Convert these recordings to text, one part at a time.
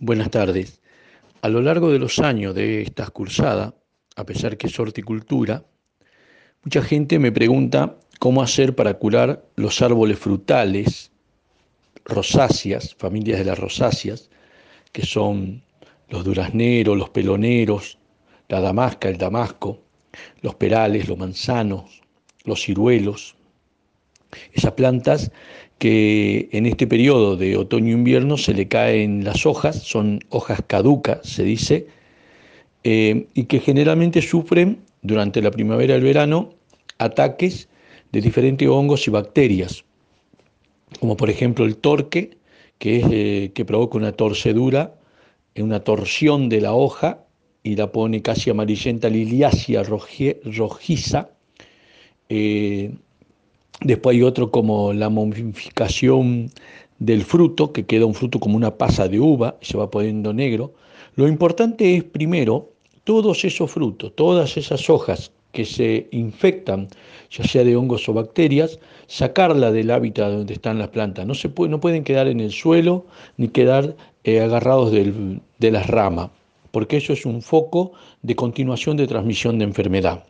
Buenas tardes. A lo largo de los años de esta cursada, a pesar que es horticultura, mucha gente me pregunta cómo hacer para curar los árboles frutales, rosáceas, familias de las rosáceas, que son los durazneros, los peloneros, la damasca, el damasco, los perales, los manzanos, los ciruelos, esas plantas que en este periodo de otoño-invierno se le caen las hojas, son hojas caducas, se dice, eh, y que generalmente sufren durante la primavera y el verano ataques de diferentes hongos y bacterias, como por ejemplo el torque, que, es, eh, que provoca una torcedura, una torsión de la hoja y la pone casi amarillenta, liliácea, rojiza. Eh, Después hay otro como la momificación del fruto, que queda un fruto como una pasa de uva, se va poniendo negro. Lo importante es primero todos esos frutos, todas esas hojas que se infectan, ya sea de hongos o bacterias, sacarla del hábitat donde están las plantas. No, se no pueden quedar en el suelo ni quedar eh, agarrados de las ramas, porque eso es un foco de continuación de transmisión de enfermedad.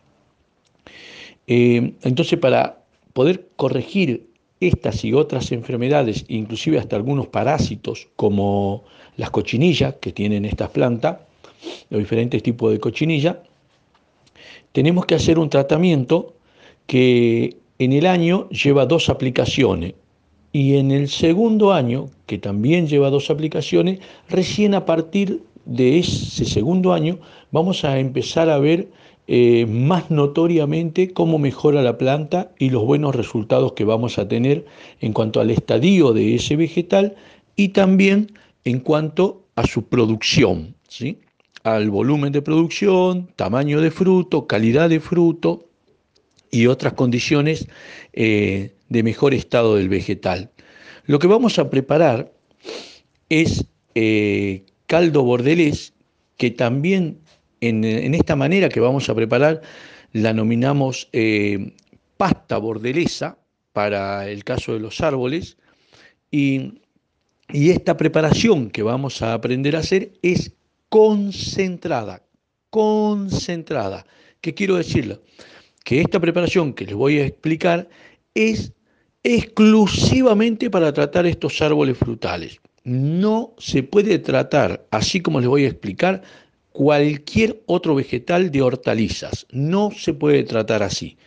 Eh, entonces, para poder corregir estas y otras enfermedades, inclusive hasta algunos parásitos como las cochinillas que tienen estas plantas, los diferentes tipos de cochinilla, tenemos que hacer un tratamiento que en el año lleva dos aplicaciones y en el segundo año, que también lleva dos aplicaciones, recién a partir de ese segundo año vamos a empezar a ver eh, más notoriamente cómo mejora la planta y los buenos resultados que vamos a tener en cuanto al estadio de ese vegetal y también en cuanto a su producción, ¿sí? al volumen de producción, tamaño de fruto, calidad de fruto y otras condiciones eh, de mejor estado del vegetal. Lo que vamos a preparar es eh, caldo bordelés, que también en, esta manera que vamos a preparar la nominamos eh, pasta bordelesa para el caso de los árboles y, esta preparación que vamos a aprender a hacer es concentrada, concentrada. ¿Qué quiero decirle? Que esta preparación que les voy a explicar es exclusivamente para tratar estos árboles frutales. No se puede tratar, así como les voy a explicar, cualquier otro vegetal de hortalizas. No se puede tratar así.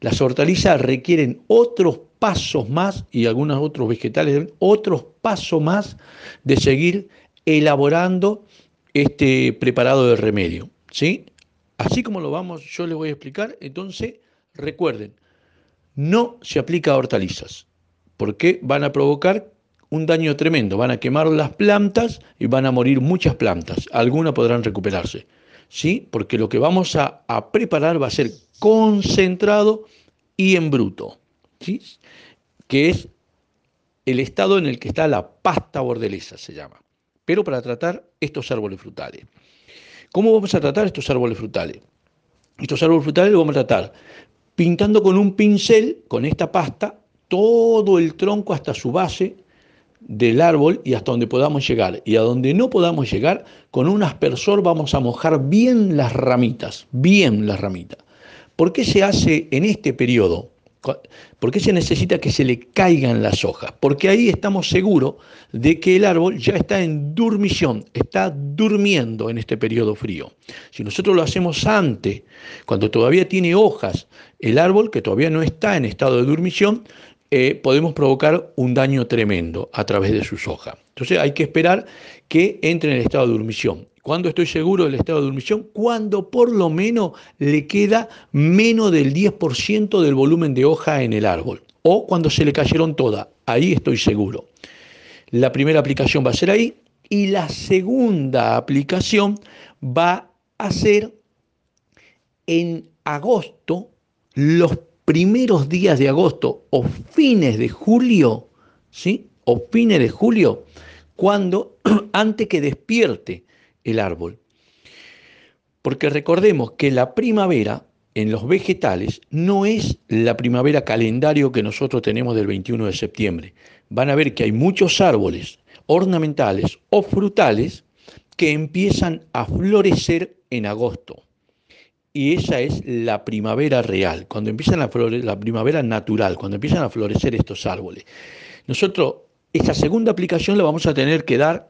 Las hortalizas requieren otros pasos más y algunos otros vegetales, otros pasos más de seguir elaborando este preparado de remedio. ¿sí? Así como lo vamos, yo les voy a explicar, entonces recuerden, no se aplica a hortalizas, porque van a provocar un daño tremendo. Van a quemar las plantas y van a morir muchas plantas. Algunas podrán recuperarse. ¿Sí? Porque lo que vamos a, preparar va a ser concentrado y en bruto. ¿Sí? Que es el estado en el que está la pasta bordelesa, se llama. Pero para tratar estos árboles frutales. ¿Cómo vamos a tratar estos árboles frutales? Estos árboles frutales los vamos a tratar pintando con un pincel, con esta pasta, todo el tronco hasta su base, del árbol y hasta donde podamos llegar. Y a donde no podamos llegar, con un aspersor vamos a mojar bien las ramitas, bien las ramitas. ¿Por qué se hace en este periodo? ¿Por qué se necesita que se le caigan las hojas? Porque ahí estamos seguros de que el árbol ya está en dormición, está durmiendo en este periodo frío. Si nosotros lo hacemos antes, cuando todavía tiene hojas, el árbol que todavía no está en estado de dormición, eh, podemos provocar un daño tremendo a través de sus hojas. Entonces hay que esperar que entre en el estado de dormición. ¿Cuándo estoy seguro del estado de dormición? Cuando por lo menos le queda menos del 10% del volumen de hoja en el árbol. O cuando se le cayeron todas. Ahí estoy seguro. La primera aplicación va a ser ahí y la segunda aplicación va a ser en agosto, los primeros días de agosto o fines de julio, ¿sí? O fines de julio, cuando antes que despierte el árbol. Porque recordemos que la primavera en los vegetales no es la primavera calendario que nosotros tenemos del 21 de septiembre. Van a ver que hay muchos árboles ornamentales o frutales que empiezan a florecer en agosto. Y esa es la primavera real, cuando empiezan a florecer, la primavera natural, cuando empiezan a florecer estos árboles. Nosotros, esta segunda aplicación la vamos a tener que dar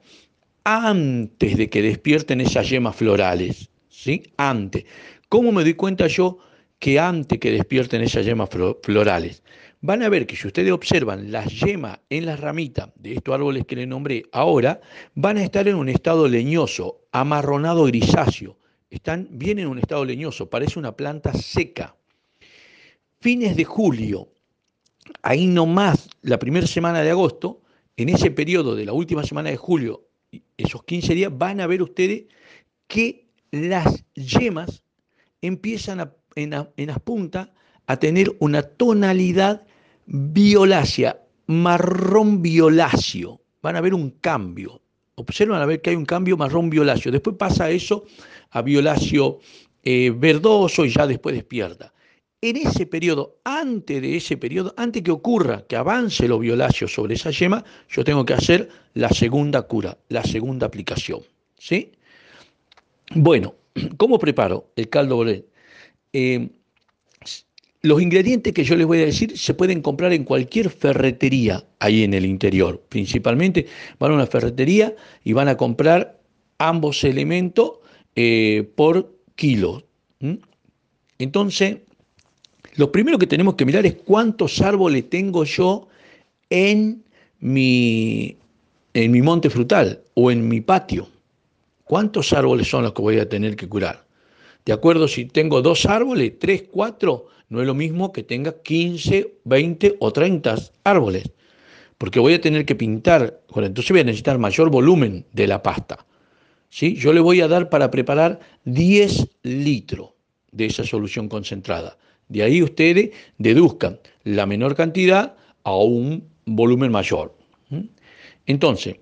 antes de que despierten esas yemas florales, ¿sí? Antes. ¿Cómo me doy cuenta yo que antes que despierten esas yemas florales? Van a ver que si ustedes observan las yemas en las ramitas de estos árboles que les nombré ahora, van a estar en un estado leñoso, amarronado grisáceo. Están bien en un estado leñoso, parece una planta seca. Fines de julio, ahí nomás, la primera semana de agosto, en ese periodo de la última semana de julio, esos 15 días, van a ver ustedes que las yemas empiezan en, en las puntas a tener una tonalidad violácea, marrón violáceo. Van a ver un cambio. Observan a ver que hay un cambio marrón violáceo. Después pasa eso a violáceo eh, verdoso y ya después despierta. En ese periodo, antes de ese periodo, antes que ocurra que avance lo violáceo sobre esa yema, yo tengo que hacer la segunda cura, la segunda aplicación. ¿Sí? Bueno, ¿cómo preparo el caldo bolén? Eh, los ingredientes que yo les voy a decir se pueden comprar en cualquier ferretería ahí en el interior. Principalmente van a una ferretería y van a comprar ambos elementos eh, por kilo. Entonces, lo primero que tenemos que mirar es cuántos árboles tengo yo en mi, en mi monte frutal o en mi patio. ¿Cuántos árboles son los que voy a tener que curar? De acuerdo, si tengo dos árboles, tres, cuatro, no es lo mismo que tenga 15, 20 o 30 árboles, porque voy a tener que pintar, entonces voy a necesitar mayor volumen de la pasta. ¿sí? Yo le voy a dar para preparar 10 litros de esa solución concentrada. De ahí ustedes deduzcan la menor cantidad a un volumen mayor. Entonces,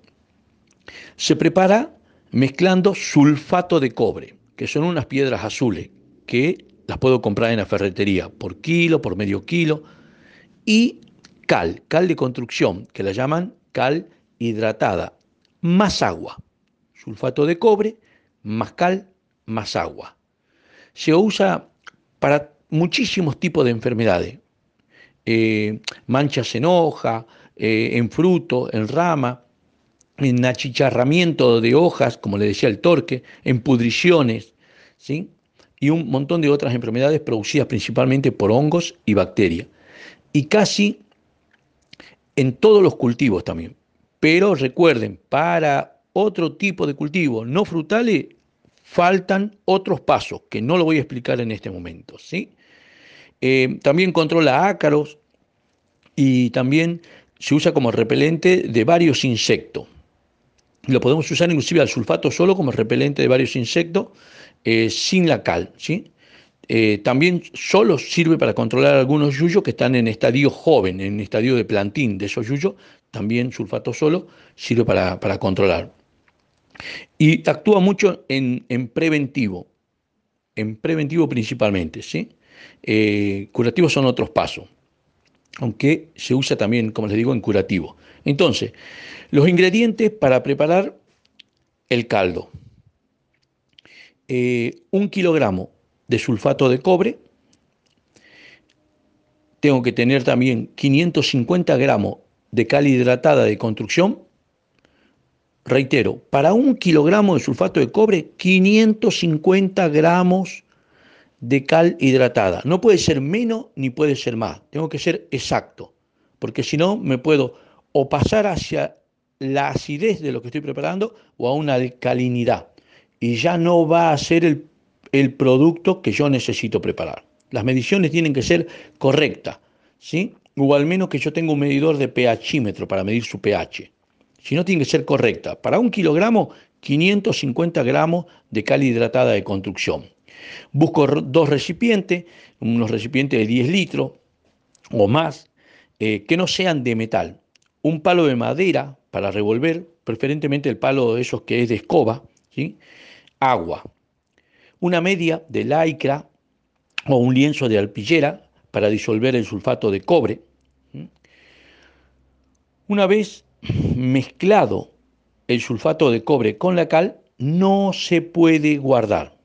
se prepara mezclando sulfato de cobre, que son unas piedras azules que las puedo comprar en la ferretería por kilo, por medio kilo. Y cal, cal de construcción, que la llaman cal hidratada, más agua. Sulfato de cobre, más cal, más agua. Se usa para muchísimos tipos de enfermedades. Eh, manchas en hoja, eh, en fruto, en rama, en achicharramiento de hojas, como le decía el torque, en pudriciones, ¿sí? Y un montón de otras enfermedades producidas principalmente por hongos y bacterias. Y casi en todos los cultivos también. Pero recuerden, para otro tipo de cultivos no frutales faltan otros pasos que no lo voy a explicar en este momento. ¿sí? Eh, también controla ácaros y también se usa como repelente de varios insectos. Lo podemos usar inclusive al sulfato solo como repelente de varios insectos eh, sin la cal. ¿sí? Eh, también solo sirve para controlar algunos yuyos que están en estadio joven, en estadio de plantín de esos yuyos, también sulfato solo sirve para, controlar. Y actúa mucho en, preventivo, en preventivo principalmente. ¿sí? Eh, curativos son otros pasos, aunque se usa también, como les digo, en curativo. Entonces, los ingredientes para preparar el caldo. Eh, un kilogramo de sulfato de cobre, tengo que tener también 550 gramos de cal hidratada de construcción. Reitero, para un kilogramo de sulfato de cobre, 550 gramos de cal hidratada. No puede ser menos ni puede ser más. Tengo que ser exacto, porque si no me puedo o pasar hacia la acidez de lo que estoy preparando o a una alcalinidad y ya no va a ser el, producto que yo necesito preparar. Las mediciones tienen que ser correctas, ¿sí? O al menos que yo tenga un medidor de pHímetro para medir su pH. Si no, tiene que ser correcta. Para un kilogramo, 550 gramos de cal hidratada de construcción. Busco dos recipientes, unos recipientes de 10 litros o más, eh, que no sean de metal. Un palo de madera para revolver, preferentemente el palo de esos que es de escoba, agua, una media de lycra o un lienzo de alpillera para disolver el sulfato de cobre. Una vez mezclado el sulfato de cobre con la cal, no se puede guardar.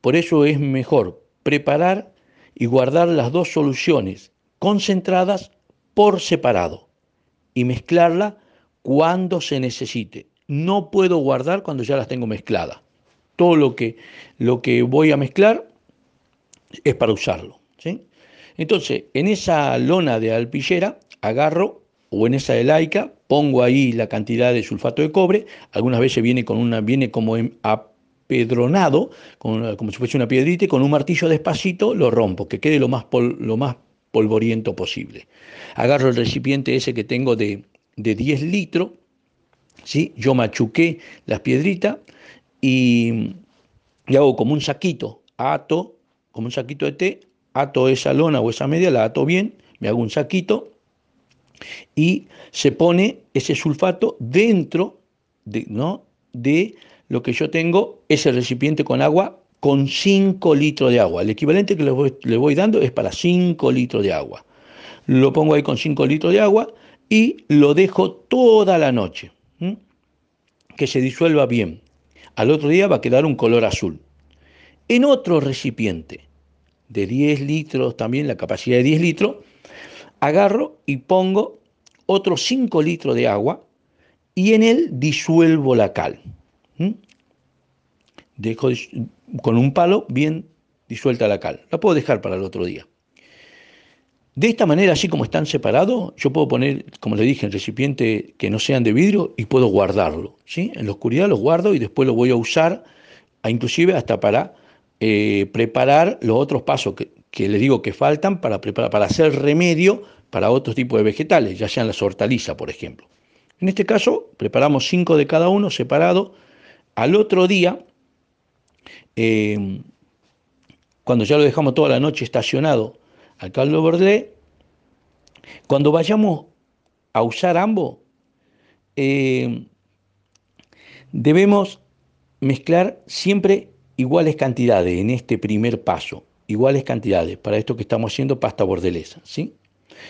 Por eso es mejor preparar y guardar las dos soluciones concentradas por separado y mezclarla cuando se necesite. No puedo guardar cuando ya las tengo mezcladas. Todo lo que, lo que voy a mezclar es para usarlo. Entonces, en esa lona de alpillera agarro, o en esa de laica, pongo ahí la cantidad de sulfato de cobre, algunas veces viene, con una, viene como apedronado, como si fuese una piedrita, y con un martillo despacito lo rompo, que quede lo más, lo más polvoriento posible. Agarro el recipiente ese que tengo de, de 10 litros, ¿sí? yo machuqué las piedritas y, hago como un saquito, ato, como un saquito de té, ato esa lona o esa media, la ato bien, me hago un saquito y se pone ese sulfato dentro de lo que yo tengo, ese recipiente con agua con 5 litros de agua. El equivalente que le voy, le voy dando es para 5 litros de agua. Lo pongo ahí con 5 litros de agua y lo dejo toda la noche, que se disuelva bien. Al otro día va a quedar un color azul. En otro recipiente de 10 litros, también la capacidad de 10 litros, agarro y pongo otros 5 litros de agua y en él disuelvo la cal. Dejo con un palo bien disuelta la cal. La puedo dejar para el otro día. De esta manera, así como están separados, yo puedo poner, como le dije, en recipiente que no sean de vidrio y puedo guardarlo. ¿sí? En la oscuridad los guardo y después lo voy a usar, inclusive hasta para eh, preparar los otros pasos que, que les digo que faltan para, preparar, para hacer remedio para otros tipos de vegetales, ya sean las hortalizas, por ejemplo. En este caso, preparamos cinco de cada uno separado. Al otro día, eh, cuando ya lo dejamos toda la noche estacionado al caldo verde, cuando vayamos a usar ambos, eh, debemos mezclar siempre iguales cantidades en este primer paso, iguales cantidades para esto que estamos haciendo pasta bordelesa. ¿sí?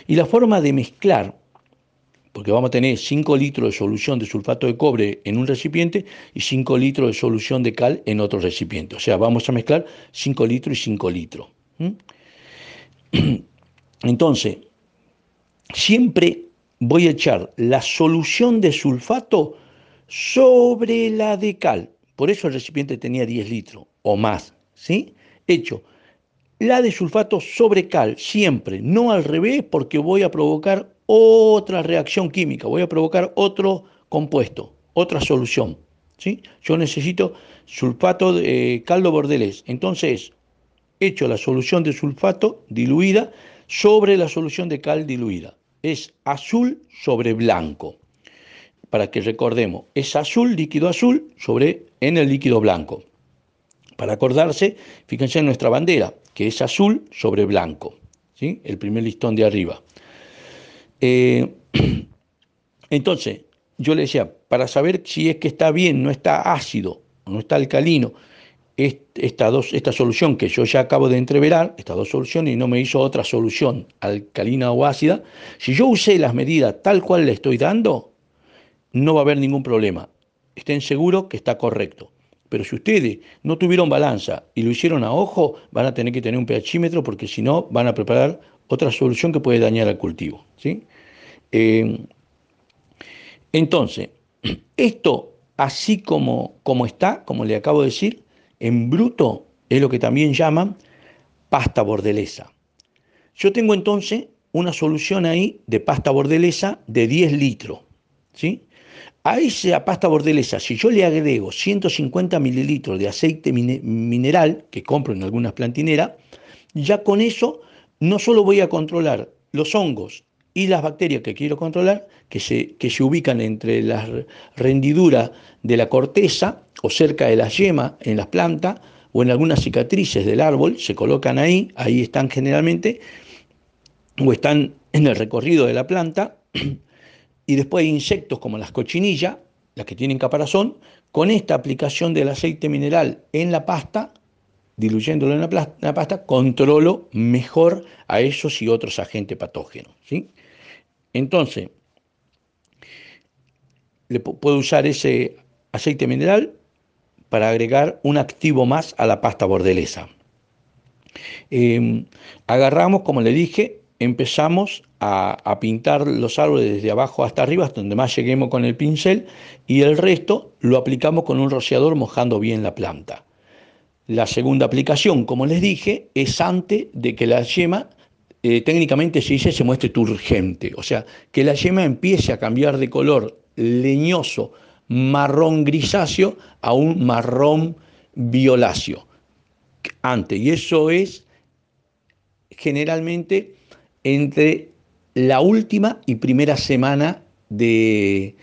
Y la forma de mezclar, porque vamos a tener 5 litros de solución de sulfato de cobre en un recipiente y 5 litros de solución de cal en otro recipiente. O sea, vamos a mezclar 5 litros y 5 litros. Entonces, siempre voy a echar la solución de sulfato sobre la de cal. Por eso el recipiente tenía 10 litros o más, ¿sí? Hecho la de sulfato sobre cal, siempre, no al revés, porque voy a provocar otra reacción química, voy a provocar otro compuesto, otra solución. ¿sí? Yo necesito sulfato de eh, caldo bordelés. Entonces, hecho la solución de sulfato diluida sobre la solución de cal diluida. Es azul sobre blanco para que recordemos, es azul, líquido azul, sobre en el líquido blanco. Para acordarse, fíjense en nuestra bandera, que es azul sobre blanco, ¿sí? el primer listón de arriba. Eh, entonces, yo le decía, para saber si es que está bien, no está ácido, no está alcalino, esta, dos, esta solución que yo ya acabo de entreverar, estas dos soluciones, y no me hizo otra solución alcalina o ácida, si yo usé las medidas tal cual le estoy dando, no va a haber ningún problema. Estén seguros que está correcto. Pero si ustedes no tuvieron balanza y lo hicieron a ojo, van a tener que tener un pHímetro porque si no van a preparar otra solución que puede dañar al cultivo. ¿sí? Eh, entonces, esto así como, como está, como le acabo de decir, en bruto es lo que también llaman pasta bordelesa. Yo tengo entonces una solución ahí de pasta bordelesa de 10 litros. ¿sí? A esa pasta bordelesa, si yo le agrego 150 mililitros de aceite mineral, que compro en algunas plantineras, ya con eso no solo voy a controlar los hongos y las bacterias que quiero controlar, que se, que se ubican entre las rendiduras de la corteza o cerca de la yema en las plantas o en algunas cicatrices del árbol, se colocan ahí, ahí están generalmente, o están en el recorrido de la planta, y después hay insectos como las cochinillas, las que tienen caparazón, con esta aplicación del aceite mineral en la pasta, diluyéndolo en la, pasta, controlo mejor a esos y otros agentes patógenos. ¿sí? Entonces, le puedo usar ese aceite mineral para agregar un activo más a la pasta bordelesa. Em, agarramos, como le dije, empezamos a, pintar los árboles desde abajo hasta arriba, hasta donde más lleguemos con el pincel, y el resto lo aplicamos con un rociador mojando bien la planta. La segunda aplicación, como les dije, es antes de que la yema, eh, técnicamente se dice, se muestre turgente, o sea, que la yema empiece a cambiar de color leñoso, marrón grisáceo, a un marrón violáceo. Antes, y eso es generalmente entre la última y primera semana de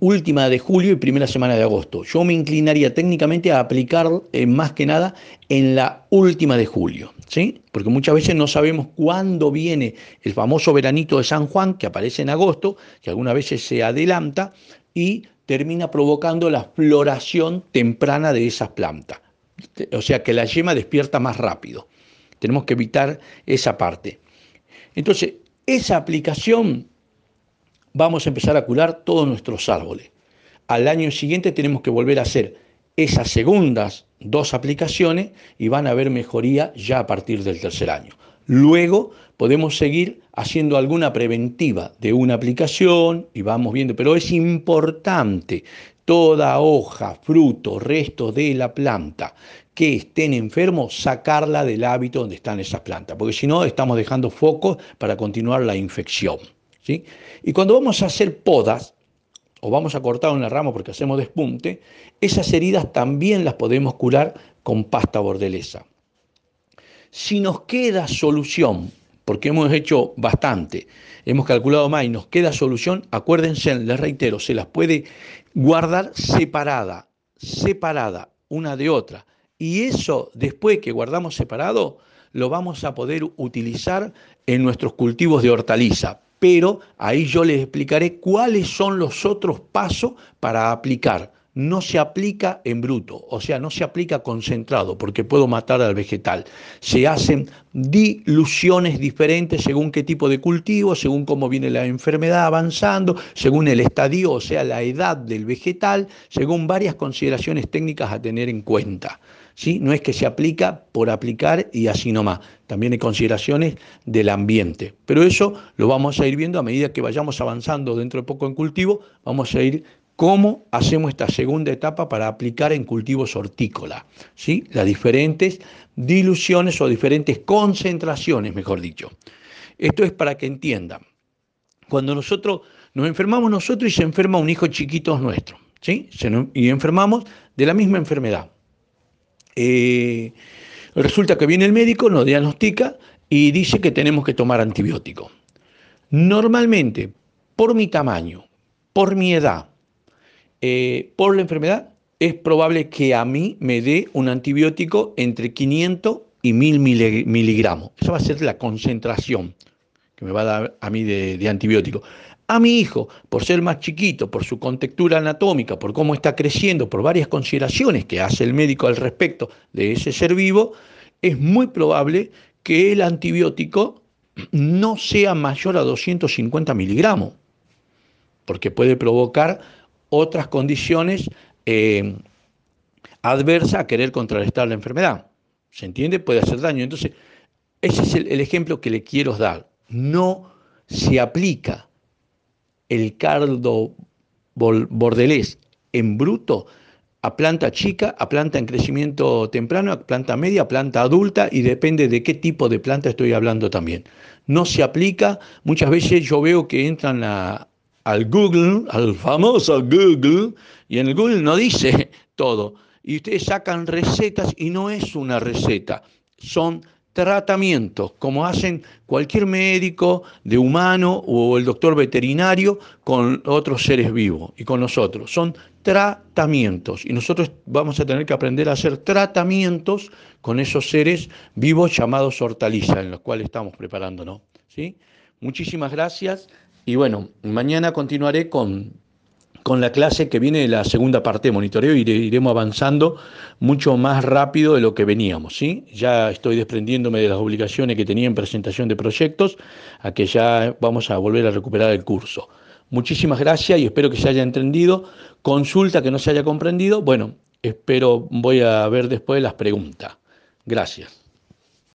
última de julio y primera semana de agosto. Yo me inclinaría técnicamente a aplicar eh, más que nada en la última de julio, ¿sí? Porque muchas veces no sabemos cuándo viene el famoso veranito de San Juan que aparece en agosto, que algunas veces se adelanta y termina provocando la floración temprana de esas plantas. O sea que la yema despierta más rápido. Tenemos que evitar esa parte. Entonces, esa aplicación vamos a empezar a curar todos nuestros árboles. Al año siguiente tenemos que volver a hacer esas segundas dos aplicaciones y van a haber mejoría ya a partir del tercer año. Luego podemos seguir haciendo alguna preventiva de una aplicación y vamos viendo, pero es importante toda hoja, fruto, resto de la planta que estén enfermos, sacarla del hábito donde están esas plantas, porque si no estamos dejando focos para continuar la infección. Y cuando vamos a hacer podas, o vamos a cortar una rama porque hacemos despunte, esas heridas también las podemos curar con pasta bordelesa. Si nos queda solución, porque hemos hecho bastante, hemos calculado más y nos queda solución, acuérdense, les reitero, se las puede guardar separada, separada una de otra y eso, después que guardamos separado, lo vamos a poder utilizar en nuestros cultivos de hortaliza. Pero ahí yo les explicaré cuáles son los otros pasos para aplicar no se aplica en bruto, o sea, no se aplica concentrado, porque puedo matar al vegetal. Se hacen diluciones diferentes según qué tipo de cultivo, según cómo viene la enfermedad avanzando, según el estadio, o sea, la edad del vegetal, según varias consideraciones técnicas a tener en cuenta. ¿Sí? No es que se aplica por aplicar y así nomás. También hay consideraciones del ambiente. Pero eso lo vamos a ir viendo a medida que vayamos avanzando dentro de poco en cultivo, vamos a ir cómo hacemos esta segunda etapa para aplicar en cultivos hortícolas, ¿sí? las diferentes diluciones o diferentes concentraciones, mejor dicho. Esto es para que entiendan. Cuando nosotros nos enfermamos nosotros y se enferma un hijo chiquito nuestro, ¿sí? y enfermamos de la misma enfermedad. Eh, resulta que viene el médico, nos diagnostica y dice que tenemos que tomar antibiótico. Normalmente, por mi tamaño, por mi edad, eh, por la enfermedad, es probable que a mí me dé un antibiótico entre 500 y 1000 miligramos. Esa va a ser la concentración que me va a dar a mí de, antibiótico. A mi hijo, por ser más chiquito, por su contextura anatómica, por cómo está creciendo, por varias consideraciones que hace el médico al respecto de ese ser vivo, es muy probable que el antibiótico no sea mayor a 250 miligramos, porque puede provocar otras condiciones eh, adversas a querer contrarrestar la enfermedad. ¿Se entiende? Puede hacer daño. Entonces, ese es el, ejemplo que le quiero dar. No se aplica el cardo bordelés en bruto a planta chica, a planta en crecimiento temprano, a planta media, a planta adulta y depende de qué tipo de planta estoy hablando también. No se aplica, muchas veces yo veo que entran al Google, al famoso Google, y en el Google no dice todo. Y ustedes sacan recetas y no es una receta, son tratamientos, como hacen cualquier médico de humano o el doctor veterinario con otros seres vivos y con nosotros. Son tratamientos y nosotros vamos a tener que aprender a hacer tratamientos con esos seres vivos llamados hortalizas, en los cuales estamos preparándonos. ¿sí? Muchísimas gracias. Y bueno, mañana continuaré con, con la clase que viene de la segunda parte de monitoreo y iremos avanzando mucho más rápido de lo que veníamos. ¿sí? Ya estoy desprendiéndome de las obligaciones que tenía en presentación de proyectos, a que ya vamos a volver a recuperar el curso. Muchísimas gracias y espero que se haya entendido. Consulta que no se haya comprendido. Bueno, Espero, voy a ver después las preguntas. Gracias.